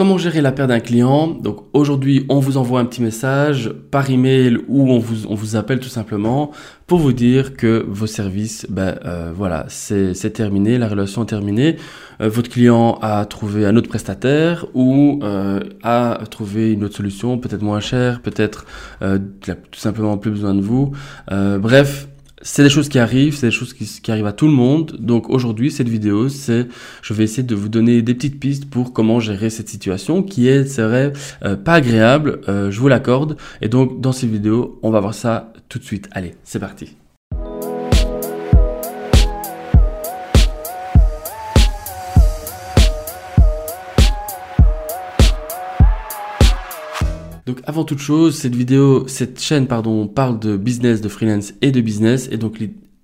Comment gérer la perte d'un client? Donc aujourd'hui, on vous envoie un petit message par email ou on vous, on vous appelle tout simplement pour vous dire que vos services, ben euh, voilà, c'est terminé, la relation est terminée. Euh, votre client a trouvé un autre prestataire ou euh, a trouvé une autre solution, peut-être moins chère, peut-être euh, tout simplement plus besoin de vous. bref, c'est des choses qui arrivent, c'est des choses qui, arrivent à tout le monde. Donc aujourd'hui, cette vidéo, c'est, je vais essayer de vous donner des petites pistes pour comment gérer cette situation qui est, serait euh, pas agréable, euh, je vous l'accorde. Et donc dans cette vidéo, on va voir ça tout de suite. Allez, c'est parti. Donc avant toute chose, cette vidéo, cette chaîne pardon, parle de business, de freelance et de business. Et donc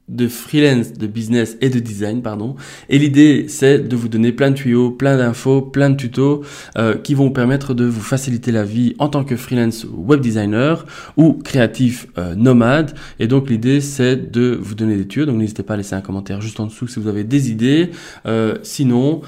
de freelance, de business et de design, pardon. Et l'idée, c'est de vous donner plein de tuyaux, plein d'infos, plein de tutos euh, qui vont vous permettre de vous faciliter la vie en tant que freelance web designer ou créatif euh, nomade. Et donc l'idée, c'est de vous donner des tuyaux. Donc n'hésitez pas à laisser un commentaire juste en dessous si vous avez des idées. Euh, sinon,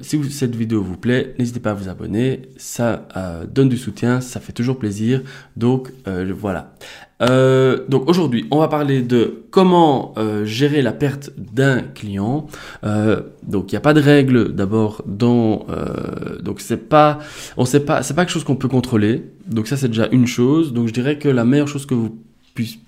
si vous, cette vidéo vous plaît, n'hésitez pas à vous abonner. Ça donne du soutien, ça fait toujours plaisir. Donc voilà. Euh, donc aujourd'hui, on va parler de comment euh, gérer la perte d'un client. Euh, donc il n'y a pas de règle d'abord dans donc c'est pas on sait pas c'est pas quelque chose qu'on peut contrôler. Donc ça c'est déjà une chose. Donc je dirais que la meilleure chose que vous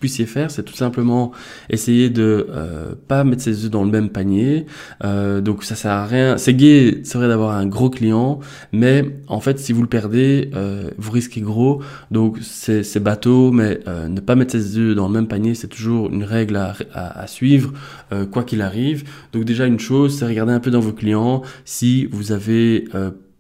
puissiez faire, c'est tout simplement essayer de euh, pas mettre ses œufs dans le même panier. Euh, donc ça sert à rien. C'est gai serait d'avoir un gros client, mais en fait si vous le perdez, euh, vous risquez gros. Donc c'est bateau, mais ne pas mettre ses œufs dans le même panier, c'est toujours une règle à, suivre, quoi qu'il arrive. Donc déjà une chose, c'est regarder un peu dans vos clients si vous avez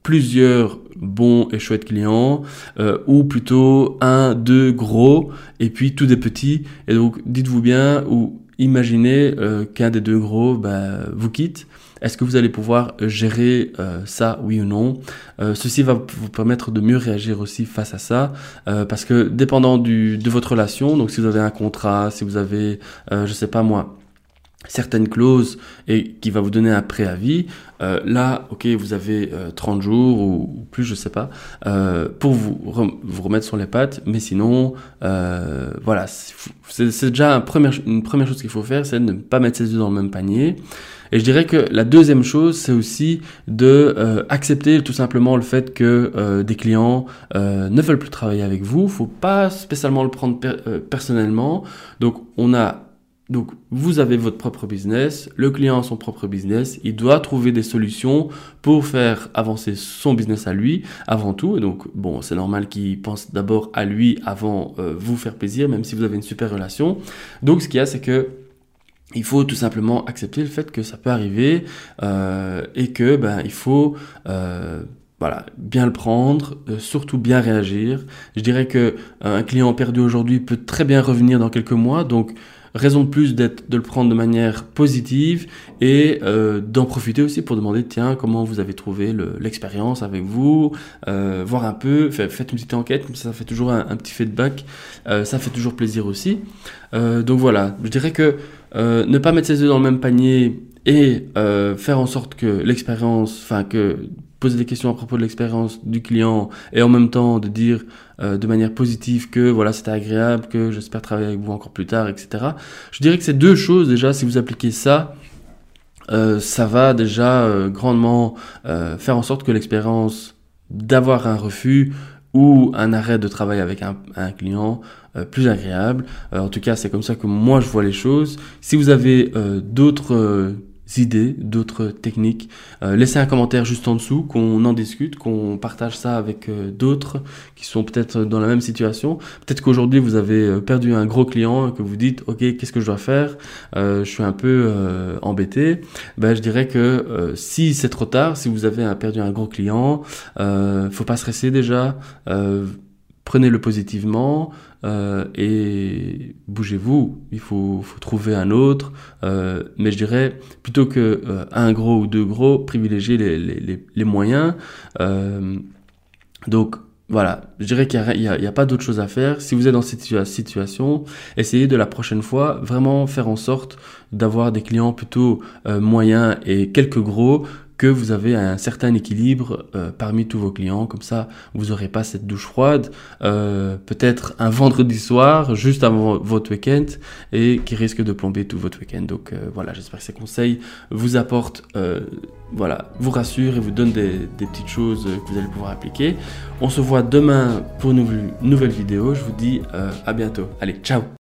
plusieurs bons et chouettes clients euh, ou plutôt un, deux gros et puis tous des petits. Et donc dites-vous bien ou imaginez euh, qu'un des deux gros bah, vous quitte. Est-ce que vous allez pouvoir gérer euh, ça, oui ou non? Ceci va vous permettre de mieux réagir aussi face à ça, parce que dépendant du, de votre relation, donc si vous avez un contrat, si vous avez, je sais pas moi, certaines clauses et qui va vous donner un préavis, euh, là, ok, vous avez 30 euh, jours ou, plus, je sais pas, euh, pour vous, vous remettre sur les pattes, mais sinon, voilà, c'est déjà une première chose qu'il faut faire, c'est de ne pas mettre ses œufs dans le même panier. Et je dirais que la deuxième chose, c'est aussi de accepter tout simplement le fait que des clients ne veulent plus travailler avec vous. Faut pas spécialement le prendre personnellement. Donc, on a donc, vous avez votre propre business, le client a son propre business, il doit trouver des solutions pour faire avancer son business à lui avant tout. Et donc, bon, c'est normal qu'il pense d'abord à lui avant euh, vous faire plaisir, même si vous avez une super relation. Donc, ce qu'il y a, c'est que il faut tout simplement accepter le fait que ça peut arriver euh, et que ben il faut euh, voilà, bien le prendre, surtout bien réagir. Je dirais que un client perdu aujourd'hui peut très bien revenir dans quelques mois, donc raison de plus d'être, de le prendre de manière positive et euh, d'en profiter aussi pour demander tiens comment vous avez trouvé l'expérience avec vous, euh, voir un peu, faites une petite enquête, comme ça, ça fait toujours un, petit feedback, euh, ça fait toujours plaisir aussi. Euh, donc voilà, je dirais que euh, ne pas mettre ses œufs dans le même panier et euh, faire en sorte que l'expérience, enfin que poser des questions à propos de l'expérience du client et en même temps de dire euh, de manière positive que voilà c'était agréable, que j'espère travailler avec vous encore plus tard, etc. Je dirais que ces deux choses déjà, si vous appliquez ça, euh, ça va déjà euh, grandement faire en sorte que l'expérience d'avoir un refus ou un arrêt de travail avec un, un client plus agréable. en tout cas, c'est comme ça que moi je vois les choses. Si vous avez d'autres idées, d'autres techniques. Euh, laissez un commentaire juste en dessous, qu'on en discute, qu'on partage ça avec euh, d'autres qui sont peut-être dans la même situation. Peut-être qu'aujourd'hui vous avez euh, perdu un gros client et que vous dites ok qu'est-ce que je dois faire? Je suis un peu embêté. Ben je dirais que si c'est trop tard, si vous avez perdu un gros client, faut pas stresser déjà prenez-le positivement euh, et bougez-vous. Il faut, trouver un autre. Euh, mais je dirais, plutôt que euh, un gros ou deux gros, privilégiez les, moyens. Donc, voilà, je dirais qu'il n'y a, a, pas d'autre chose à faire. Si vous êtes dans cette situation, essayez de la prochaine fois vraiment faire en sorte d'avoir des clients plutôt moyens et quelques gros que vous avez un certain équilibre euh, parmi tous vos clients. Comme ça, vous n'aurez pas cette douche froide, euh, peut-être un vendredi soir, juste avant votre week-end, et qui risque de plomber tout votre week-end. Donc euh, voilà, j'espère que ces conseils vous apportent, voilà, vous rassurent et vous donnent des, des, petites choses que vous allez pouvoir appliquer. On se voit demain pour une nouvelle vidéo. Je vous dis à bientôt. Allez, ciao